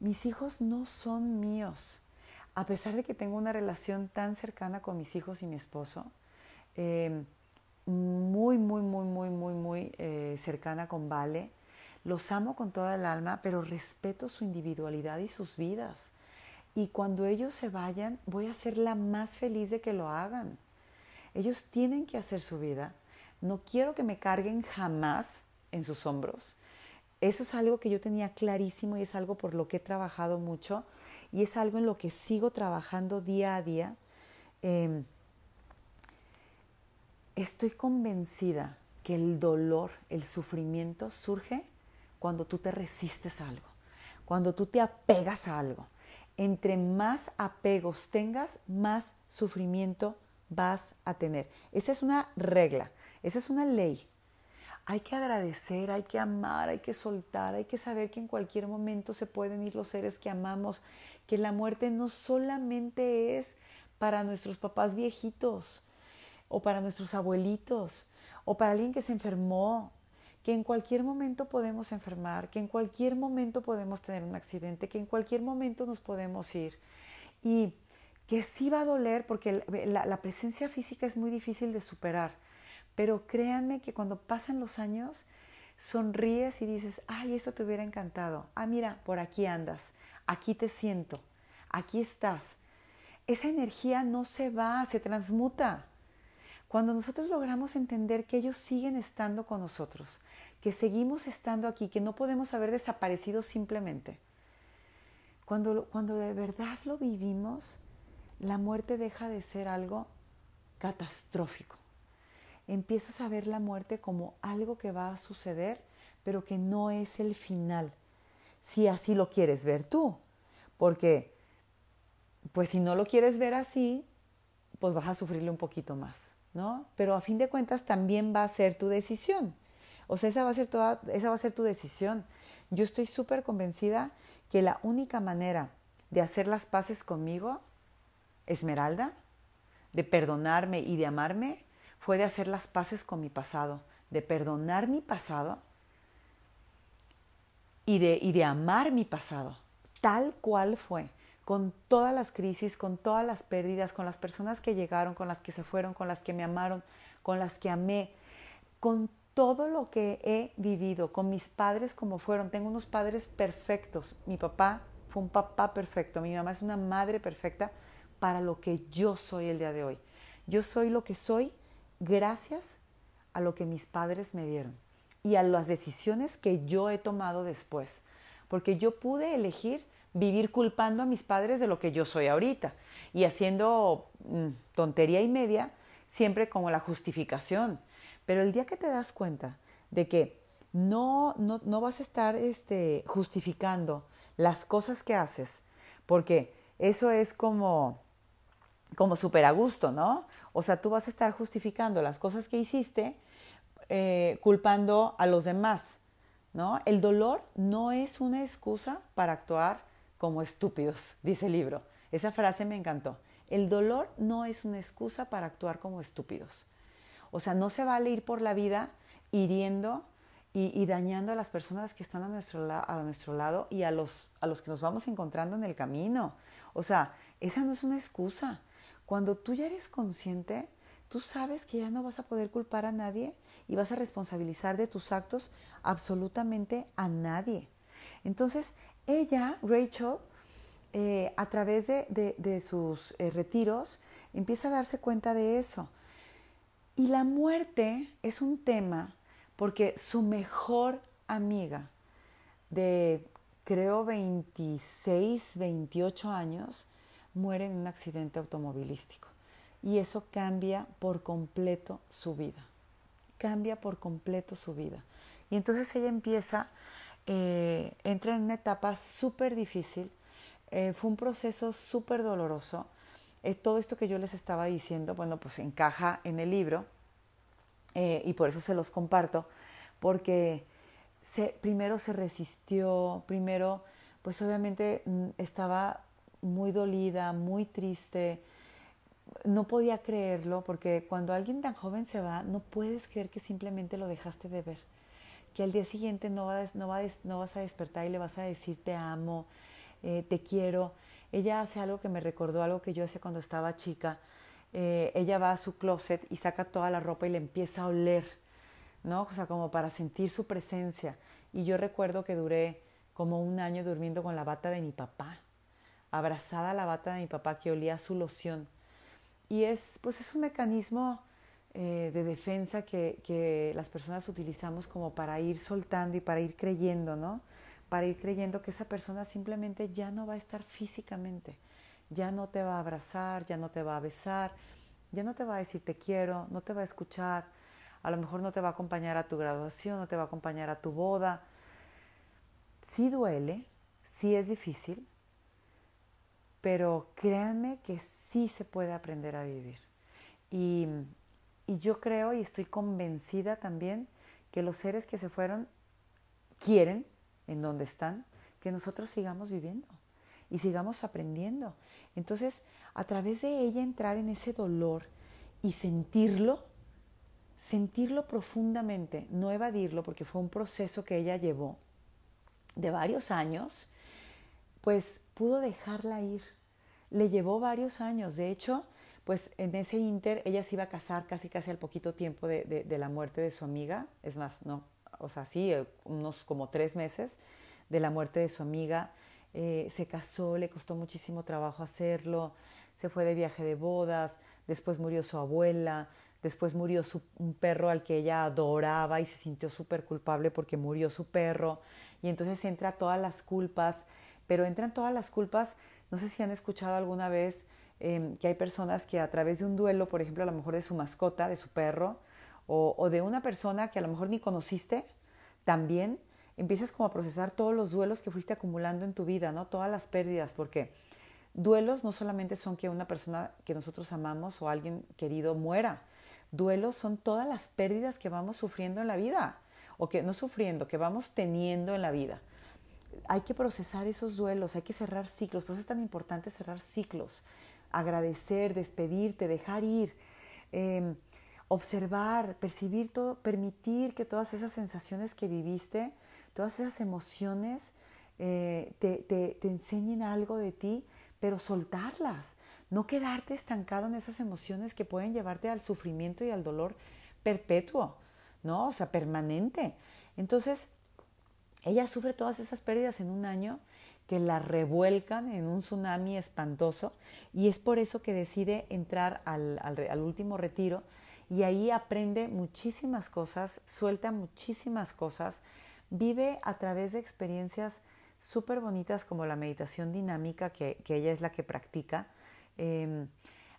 Mis hijos no son míos. A pesar de que tengo una relación tan cercana con mis hijos y mi esposo, em, muy, muy, muy, muy, muy, muy eh, cercana con Vale, los amo con toda el alma, pero respeto su individualidad y sus vidas. Y cuando ellos se vayan, voy a ser la más feliz de que lo hagan. Ellos tienen que hacer su vida. No quiero que me carguen jamás en sus hombros. Eso es algo que yo tenía clarísimo y es algo por lo que he trabajado mucho y es algo en lo que sigo trabajando día a día. Em, estoy convencida que el dolor, el sufrimiento surge cuando tú te resistes a algo, cuando tú te apegas a algo. Entre más apegos tengas, más sufrimiento vas a tener. Esa es una regla, esa es una ley. Hay que agradecer, hay que amar, hay que soltar, hay que saber que en cualquier momento se pueden ir los seres que amamos, que la muerte no solamente es para nuestros papás viejitos o para nuestros abuelitos o para alguien que se enfermó, que en cualquier momento podemos enfermar, que en cualquier momento podemos tener un accidente, que en cualquier momento nos podemos ir y que sí va a doler porque la, presencia física es muy difícil de superar pero créanme que cuando pasan los años, sonríes y dices, ay, eso te hubiera encantado. Ah, mira, por aquí andas, aquí te siento, aquí estás. Esa energía no se va, se transmuta. Cuando nosotros logramos entender que ellos siguen estando con nosotros, que seguimos estando aquí, que no podemos haber desaparecido simplemente. Cuando, cuando de verdad lo vivimos, la muerte deja de ser algo catastrófico empiezas a ver la muerte como algo que va a suceder, pero que no es el final, si así lo quieres ver tú. Porque, pues si no lo quieres ver así, pues vas a sufrirle un poquito más, Pero a fin de cuentas también va a ser tu decisión. O sea, esa va a ser, toda, esa va a ser tu decisión. Yo estoy súper convencida que la única manera de hacer las paces conmigo, Esmeralda, de perdonarme y de amarme, fue de hacer las paces con mi pasado, de perdonar mi pasado y de, y de amar mi pasado, tal cual fue, con todas las crisis, con todas las pérdidas, con las personas que llegaron, con las que se fueron, con las que me amaron, con las que amé, con todo lo que he vivido, con mis padres como fueron. Tengo unos padres perfectos. Mi papá fue un papá perfecto, mi mamá es una madre perfecta para lo que yo soy el día de hoy. Yo soy lo que soy gracias a lo que mis padres me dieron y a las decisiones que yo he tomado después. Porque yo pude elegir vivir culpando a mis padres de lo que yo soy ahorita y haciendo mm, tontería y media, siempre como la justificación. Pero el día que te das cuenta de que no, no, no vas a estar este, justificando las cosas que haces, porque eso es como como súper a gusto, ¿no? O sea, tú vas a estar justificando las cosas que hiciste, eh, culpando a los demás, ¿no? El dolor no es una excusa para actuar como estúpidos, dice el libro. Esa frase me encantó. El dolor no es una excusa para actuar como estúpidos. O sea, no se vale ir por la vida hiriendo y, dañando a las personas que están a nuestro, a nuestro lado y a los, a los que nos vamos encontrando en el camino. O sea, esa no es una excusa. Cuando tú ya eres consciente, tú sabes que ya no vas a poder culpar a nadie y vas a responsabilizar de tus actos absolutamente a nadie. Entonces, ella, Rachel, eh, a través de, sus eh, retiros, empieza a darse cuenta de eso. Y la muerte es un tema porque su mejor amiga de creo 26, 28 años, muere en un accidente automovilístico. Y eso cambia por completo su vida. Cambia por completo su vida. Y entonces ella empieza, eh, entra en una etapa súper difícil Eh, fue un proceso súper doloroso. todo esto que yo les estaba diciendo, bueno, pues encaja en el libro eh, y por eso se los comparto, porque primero se resistió, primero, pues obviamente mm, estaba muy dolida, muy triste, no podía creerlo, porque cuando alguien tan joven se va, no puedes creer que simplemente lo dejaste de ver, que al día siguiente no, no, no vas a despertar y le vas a decir te amo, eh, te quiero. Ella hace algo que me recordó algo que yo hacía cuando estaba chica. Eh, ella va a su closet y saca toda la ropa y le empieza a oler, ¿no? O sea, como para sentir su presencia. Y yo recuerdo que duré como un año durmiendo con la bata de mi papá, abrazada a la bata de mi papá que olía su loción. Y es, pues es un mecanismo eh, de defensa que, que las personas utilizamos como para ir soltando y para ir creyendo, ¿no? para ir creyendo que esa persona simplemente ya no va a estar físicamente, ya no te va a abrazar, ya no te va a besar, ya no te va a decir te quiero, no te va a escuchar, a lo mejor no te va a acompañar a tu graduación, no te va a acompañar a tu boda. Sí duele, sí es difícil, pero créanme que sí se puede aprender a vivir. Y, y yo creo y estoy convencida también que los seres que se fueron quieren en donde están, que nosotros sigamos viviendo y sigamos aprendiendo. Entonces, a través de ella entrar en ese dolor y sentirlo, sentirlo profundamente, no evadirlo, porque fue un proceso que ella llevó de varios años, pues pudo dejarla ir. Le llevó varios años. De hecho, pues en ese inter ella se iba a casar casi casi al poquito tiempo de, de la muerte de su amiga. Es más, no, o sea, sí, eh, unos como tres meses de la muerte de su amiga. Eh, se casó, le costó muchísimo trabajo hacerlo, se fue de viaje de bodas, después murió su abuela, después murió su, un perro al que ella adoraba y se sintió súper culpable porque murió su perro. Y entonces entra todas las culpas, pero entran todas las culpas, no sé si han escuchado alguna vez em, que hay personas que a través de un duelo, por ejemplo, a lo mejor de su mascota, de su perro, o, de una persona que a lo mejor ni conociste, también empiezas como a procesar todos los duelos que fuiste acumulando en tu vida, ¿no? Todas las pérdidas, porque duelos no solamente son que una persona que nosotros amamos o alguien querido muera. Duelos son todas las pérdidas que vamos sufriendo en la vida, o que no sufriendo, que vamos teniendo en la vida. Hay que procesar esos duelos, hay que cerrar ciclos, por eso es tan importante cerrar ciclos, agradecer, despedirte, dejar ir. Em, observar, percibir todo, permitir que todas esas sensaciones que viviste, todas esas emociones eh, te, te, enseñen algo de ti, pero soltarlas, no quedarte estancado en esas emociones que pueden llevarte al sufrimiento y al dolor perpetuo, ¿no? O sea, permanente. Entonces, ella sufre todas esas pérdidas en un año que la revuelcan en un tsunami espantoso y es por eso que decide entrar al, al último retiro y ahí aprende muchísimas cosas, suelta muchísimas cosas, vive a través de experiencias súper bonitas como la meditación dinámica, que, ella es la que practica, em,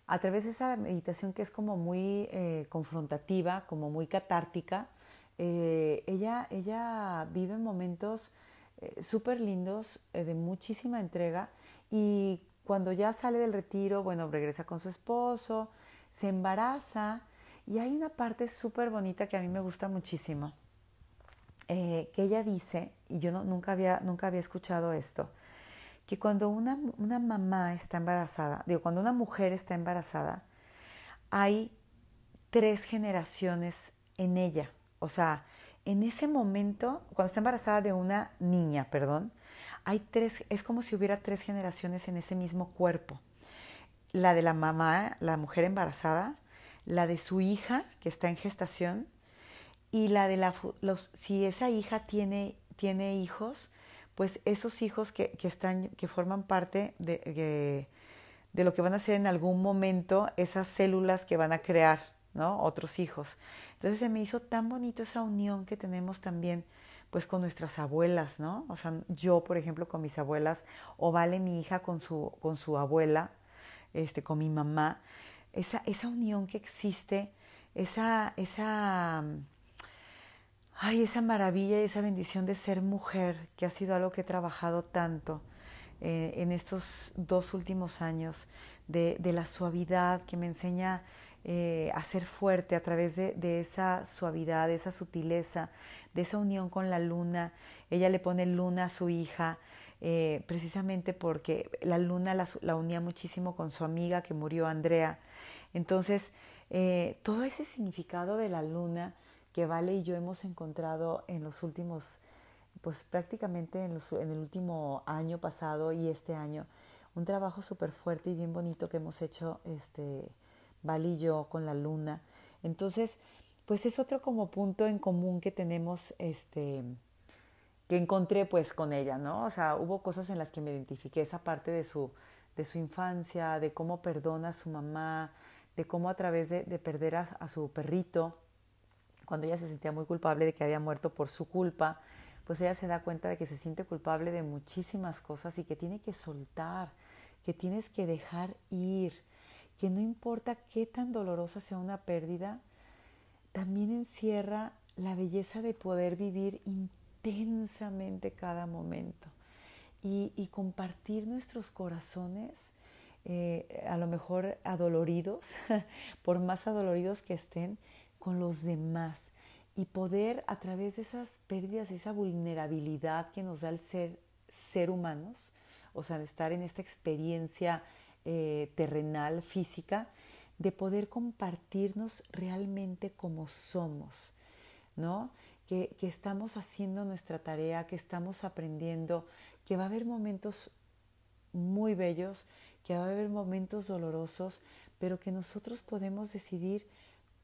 a través de esa meditación que es como muy eh, confrontativa, como muy catártica, eh, ella, ella vive momentos eh, súper lindos, de muchísima entrega y cuando ya sale del retiro, bueno, regresa con su esposo, se embaraza y hay una parte súper bonita que a mí me gusta muchísimo, eh, que ella dice, y yo nunca, había, nunca había escuchado esto, que cuando una, una mamá está embarazada, digo, cuando una mujer está embarazada, hay tres generaciones en ella. O sea, en ese momento, cuando está embarazada de una niña, perdón, hay tres, es como si hubiera tres generaciones en ese mismo cuerpo. La de la mamá, la mujer embarazada, la de su hija que está en gestación y la de la, si esa hija tiene, tiene hijos, pues esos hijos que, que, están, que forman parte de, de, lo que van a ser en algún momento esas células que van a crear, ¿no? Otros hijos. Entonces se me hizo tan bonito esa unión que tenemos también pues con nuestras abuelas, ¿no? O sea, yo, por ejemplo, con mis abuelas, o Vale, mi hija, con su, con su abuela, este, con mi mamá esa, esa unión que existe, esa, esa, ay, esa maravilla y esa bendición de ser mujer, que ha sido algo que he trabajado tanto, eh, en estos dos últimos años, de, la suavidad que me enseña eh, a ser fuerte a través de, esa suavidad, de esa sutileza, de esa unión con la luna. Ella le pone luna a su hija, eh, precisamente porque la luna la, unía muchísimo con su amiga que murió, Andrea. Entonces, todo ese significado de la luna que Vale y yo hemos encontrado en los últimos pues prácticamente en, el último año pasado y este año, un trabajo súper fuerte y bien bonito que hemos hecho, este, Val y yo, con la luna. Entonces, pues es otro como punto en común que tenemos, este, que encontré pues con ella, ¿no? O sea, hubo cosas en las que me identifiqué, esa parte de su, de su infancia, de cómo perdona a su mamá, de cómo a través de, perder a, a su perrito, cuando ella se sentía muy culpable de que había muerto por su culpa, pues ella se da cuenta de que se siente culpable de muchísimas cosas y que tiene que soltar, que tienes que dejar ir, que no importa qué tan dolorosa sea una pérdida, también encierra la belleza de poder vivir intensamente cada momento y, compartir nuestros corazones, eh, a lo mejor adoloridos, por más adoloridos que estén, con los demás y poder a través de esas pérdidas, esa vulnerabilidad que nos da el ser, ser humanos, o sea, de estar en esta experiencia eh, terrenal, física, de poder compartirnos realmente como somos, ¿no? Que, estamos haciendo nuestra tarea, que estamos aprendiendo, que va a haber momentos muy bellos, que va a haber momentos dolorosos, pero que nosotros podemos decidir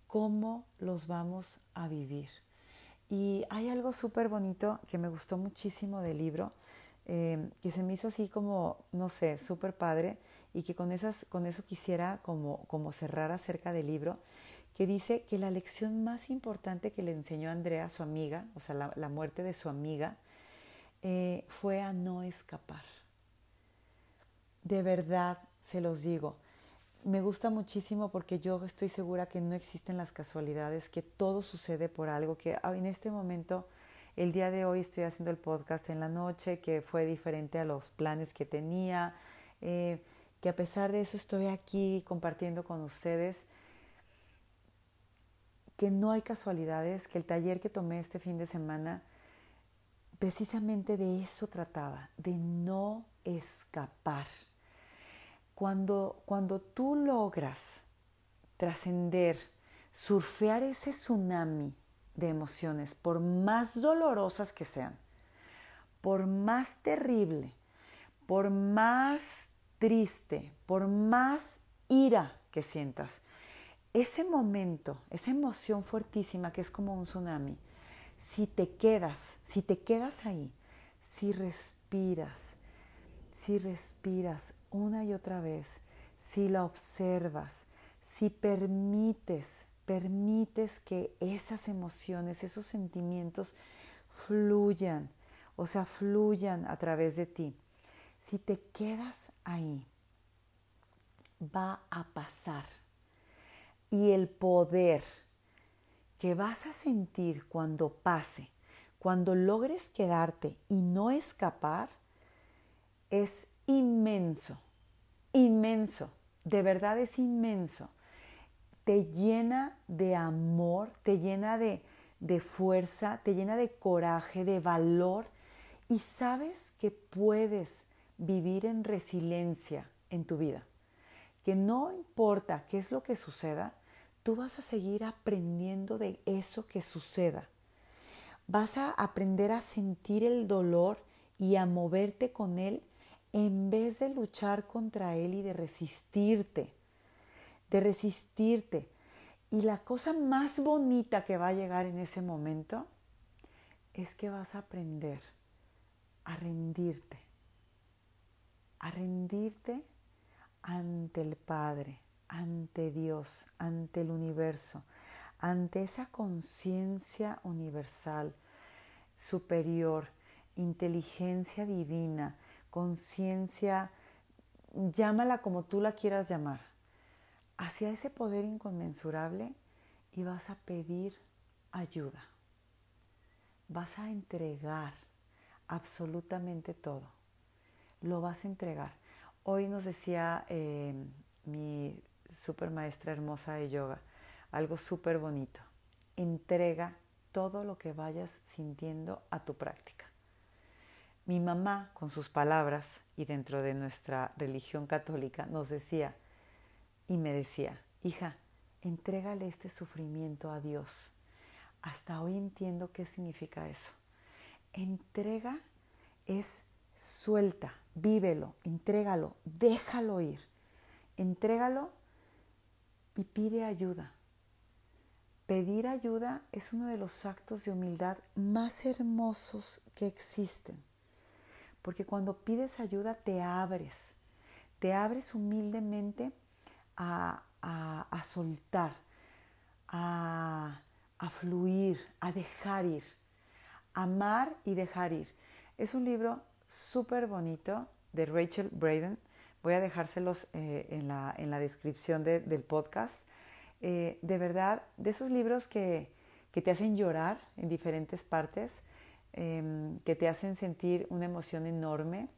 cómo los vamos a vivir. Y hay algo súper bonito que me gustó muchísimo del libro, eh, que se me hizo así como, no sé, súper padre y que con, esas, con eso quisiera como, como cerrar acerca del libro, que dice que la lección más importante que le enseñó Andrea, su amiga, o sea, la, muerte de su amiga, eh, fue a no escapar. De verdad, se los digo, me gusta muchísimo porque yo estoy segura que no existen las casualidades, que todo sucede por algo, que en este momento, el día de hoy estoy haciendo el podcast en la noche, que fue diferente a los planes que tenía, eh, que a pesar de eso estoy aquí compartiendo con ustedes, que no hay casualidades, que el taller que tomé este fin de semana precisamente de eso trataba, de no escapar. Cuando, cuando tú logras trascender, surfear ese tsunami de emociones, por más dolorosas que sean, por más terrible, por más triste, por más ira que sientas, ese momento, esa emoción fuertísima que es como un tsunami, si te quedas, si te quedas ahí, si respiras, si respiras una y otra vez, si la observas, si permites, permites que esas emociones, esos sentimientos fluyan, o sea, fluyan a través de ti. Si te quedas ahí, va a pasar. Y el poder que vas a sentir cuando pase, cuando logres quedarte y no escapar, es inmenso, inmenso, de verdad es inmenso. Te llena de amor, te llena de, de fuerza, te llena de coraje, de valor y sabes que puedes vivir en resiliencia en tu vida. Que no importa qué es lo que suceda, tú vas a seguir aprendiendo de eso que suceda. Vas a aprender a sentir el dolor y a moverte con él en vez de luchar contra él y de resistirte, de resistirte. Y la cosa más bonita que va a llegar en ese momento es que vas a aprender a rendirte, a rendirte ante el Padre, ante Dios, ante el universo, ante esa conciencia universal, superior, inteligencia divina, conciencia, llámala como tú la quieras llamar, hacia ese poder inconmensurable y vas a pedir ayuda. Vas a entregar absolutamente todo. Lo vas a entregar. Hoy nos decía eh, mi super maestra hermosa de yoga algo súper bonito. Entrega todo lo que vayas sintiendo a tu práctica. Mi mamá, con sus palabras y dentro de nuestra religión católica, nos decía y me decía, hija, entrégale este sufrimiento a Dios. Hasta hoy entiendo qué significa eso. Entrega es suelta, vívelo, entrégalo, déjalo ir. Entrégalo y pide ayuda. Pedir ayuda es uno de los actos de humildad más hermosos que existen. Porque cuando pides ayuda te abres, te abres humildemente a, soltar, a, a fluir, a dejar ir, amar y dejar ir. Es un libro súper bonito de Rachel Braden. Voy a dejárselos eh, en, la, en, la, descripción del podcast. Eh, de verdad, de esos libros que, que, te hacen llorar en diferentes partes, em, que te hacen sentir una emoción enorme,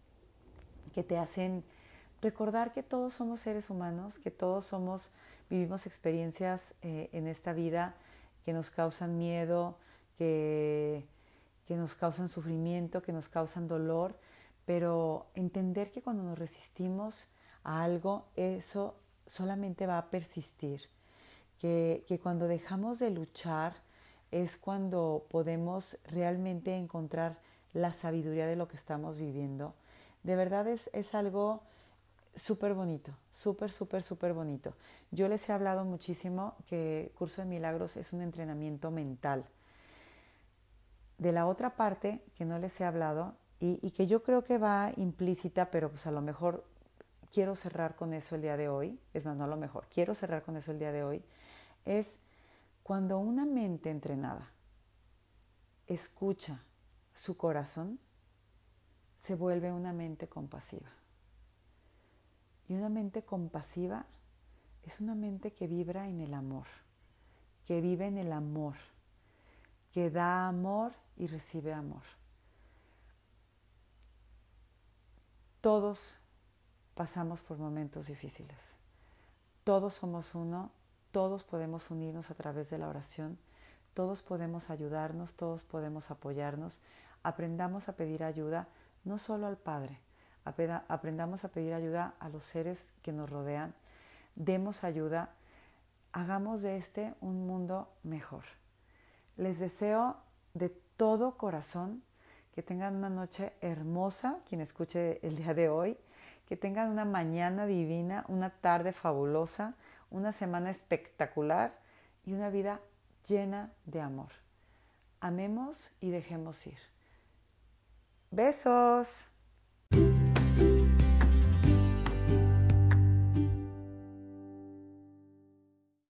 que te hacen recordar que todos somos seres humanos, que todos somos, vivimos experiencias eh, en esta vida que nos causan miedo, que, que nos causan sufrimiento, que nos causan dolor, pero entender que cuando nos resistimos a algo, eso solamente va a persistir, que, que cuando dejamos de luchar es cuando podemos realmente encontrar la sabiduría de lo que estamos viviendo. De verdad es, es algo súper bonito, súper, súper, súper bonito. Yo les he hablado muchísimo que Curso de Milagros es un entrenamiento mental. De la otra parte que no les he hablado y, que yo creo que va implícita, pero pues a lo mejor quiero cerrar con eso el día de hoy, es más, no a lo mejor, quiero cerrar con eso el día de hoy, es cuando una mente entrenada escucha su corazón, se vuelve una mente compasiva. Y una mente compasiva es una mente que vibra en el amor, que vive en el amor, que da amor y recibe amor. Todos pasamos por momentos difíciles. Todos somos uno, todos podemos unirnos a través de la oración, todos podemos ayudarnos, todos podemos apoyarnos. Aprendamos a pedir ayuda no solo al Padre, aprendamos a pedir ayuda a los seres que nos rodean, demos ayuda, hagamos de este un mundo mejor. Les deseo de todo corazón que tengan una noche hermosa, quien escuche el día de hoy, que tengan una mañana divina, una tarde fabulosa, una semana espectacular y una vida llena de amor. Amemos y dejemos ir. Besos.